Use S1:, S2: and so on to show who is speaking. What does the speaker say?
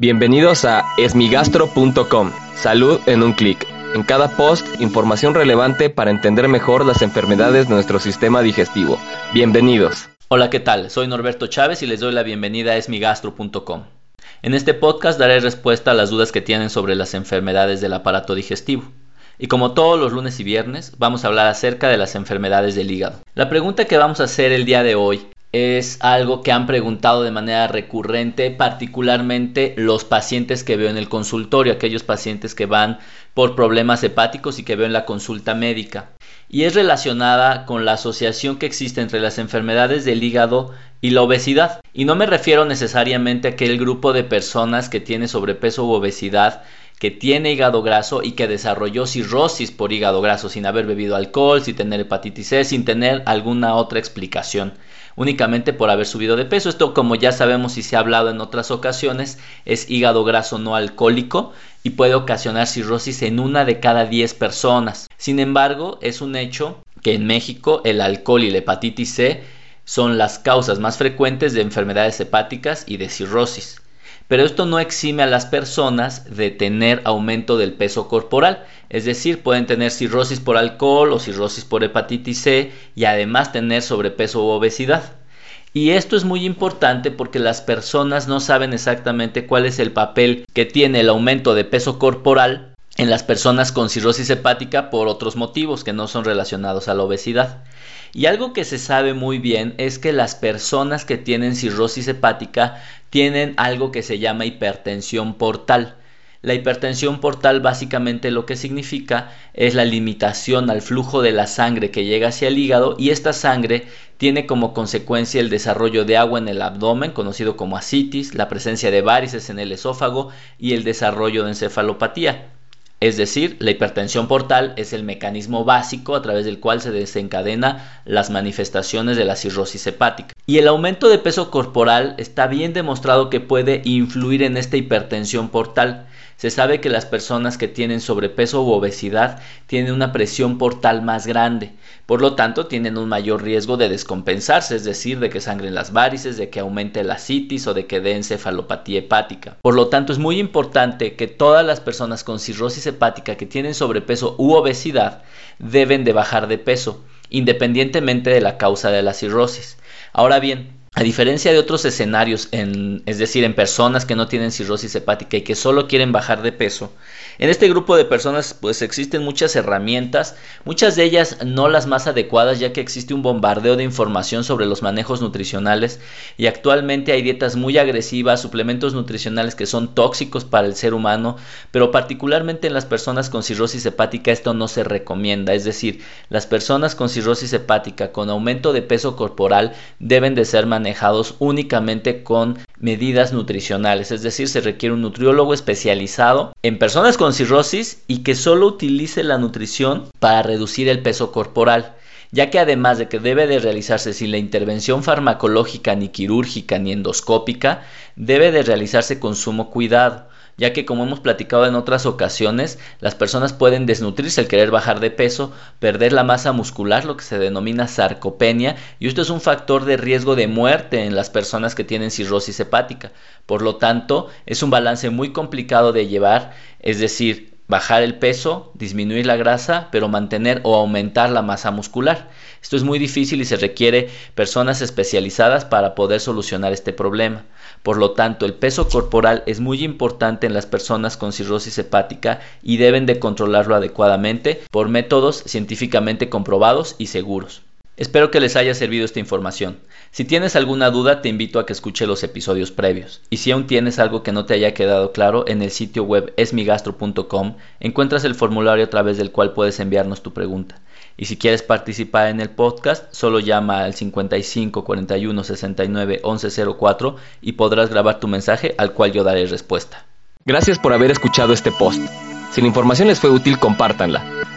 S1: Bienvenidos a esmigastro.com. Salud en un clic. En cada post, información relevante para entender mejor las enfermedades de nuestro sistema digestivo. Bienvenidos.
S2: Hola, ¿qué tal? Soy Norberto Chávez y les doy la bienvenida a esmigastro.com. En este podcast daré respuesta a las dudas que tienen sobre las enfermedades del aparato digestivo. Y como todos los lunes y viernes, vamos a hablar acerca de las enfermedades del hígado. La pregunta que vamos a hacer el día de hoy es algo que han preguntado de manera recurrente, particularmente los pacientes que veo en el consultorio, aquellos pacientes que van por problemas hepáticos y que veo en la consulta médica. Y es relacionada con la asociación que existe entre las enfermedades del hígado y la obesidad. Y no me refiero necesariamente a aquel grupo de personas que tiene sobrepeso u obesidad que tiene hígado graso y que desarrolló cirrosis por hígado graso sin haber bebido alcohol, sin tener hepatitis C, sin tener alguna otra explicación únicamente por haber subido de peso. Esto, como ya sabemos y se ha hablado en otras ocasiones, es hígado graso no alcohólico y puede ocasionar cirrosis en una de cada 10 personas. Sin embargo, es un hecho que en México el alcohol y la hepatitis C son las causas más frecuentes de enfermedades hepáticas y de cirrosis pero esto no exime a las personas de tener aumento del peso corporal, es decir, pueden tener cirrosis por alcohol o cirrosis por hepatitis C y además tener sobrepeso u obesidad. Y esto es muy importante porque las personas no saben exactamente cuál es el papel que tiene el aumento de peso corporal en las personas con cirrosis hepática por otros motivos que no son relacionados a la obesidad. Y algo que se sabe muy bien es que las personas que tienen cirrosis hepática tienen algo que se llama hipertensión portal. La hipertensión portal básicamente lo que significa es la limitación al flujo de la sangre que llega hacia el hígado y esta sangre tiene como consecuencia el desarrollo de agua en el abdomen, conocido como ascitis, la presencia de varices en el esófago y el desarrollo de encefalopatía. Es decir, la hipertensión portal es el mecanismo básico a través del cual se desencadena las manifestaciones de la cirrosis hepática. Y el aumento de peso corporal está bien demostrado que puede influir en esta hipertensión portal. Se sabe que las personas que tienen sobrepeso u obesidad tienen una presión portal más grande, por lo tanto tienen un mayor riesgo de descompensarse, es decir, de que sangren las varices, de que aumente la citis o de que dé encefalopatía hepática. Por lo tanto es muy importante que todas las personas con cirrosis hepática que tienen sobrepeso u obesidad deben de bajar de peso, independientemente de la causa de la cirrosis. Ahora bien, a diferencia de otros escenarios, en, es decir, en personas que no tienen cirrosis hepática y que solo quieren bajar de peso, en este grupo de personas pues existen muchas herramientas, muchas de ellas no las más adecuadas ya que existe un bombardeo de información sobre los manejos nutricionales y actualmente hay dietas muy agresivas, suplementos nutricionales que son tóxicos para el ser humano, pero particularmente en las personas con cirrosis hepática esto no se recomienda, es decir, las personas con cirrosis hepática con aumento de peso corporal deben de ser manejados únicamente con medidas nutricionales, es decir, se requiere un nutriólogo especializado en personas con cirrosis y que solo utilice la nutrición para reducir el peso corporal ya que además de que debe de realizarse sin la intervención farmacológica ni quirúrgica ni endoscópica, debe de realizarse con sumo cuidado ya que como hemos platicado en otras ocasiones, las personas pueden desnutrirse al querer bajar de peso, perder la masa muscular, lo que se denomina sarcopenia, y esto es un factor de riesgo de muerte en las personas que tienen cirrosis hepática. Por lo tanto, es un balance muy complicado de llevar, es decir, bajar el peso, disminuir la grasa, pero mantener o aumentar la masa muscular. Esto es muy difícil y se requiere personas especializadas para poder solucionar este problema. Por lo tanto, el peso corporal es muy importante en las personas con cirrosis hepática y deben de controlarlo adecuadamente por métodos científicamente comprobados y seguros. Espero que les haya servido esta información. Si tienes alguna duda, te invito a que escuche los episodios previos. Y si aún tienes algo que no te haya quedado claro, en el sitio web esmigastro.com encuentras el formulario a través del cual puedes enviarnos tu pregunta. Y si quieres participar en el podcast, solo llama al 55 41 69 11 04 y podrás grabar tu mensaje al cual yo daré respuesta.
S1: Gracias por haber escuchado este post. Si la información les fue útil, compártanla.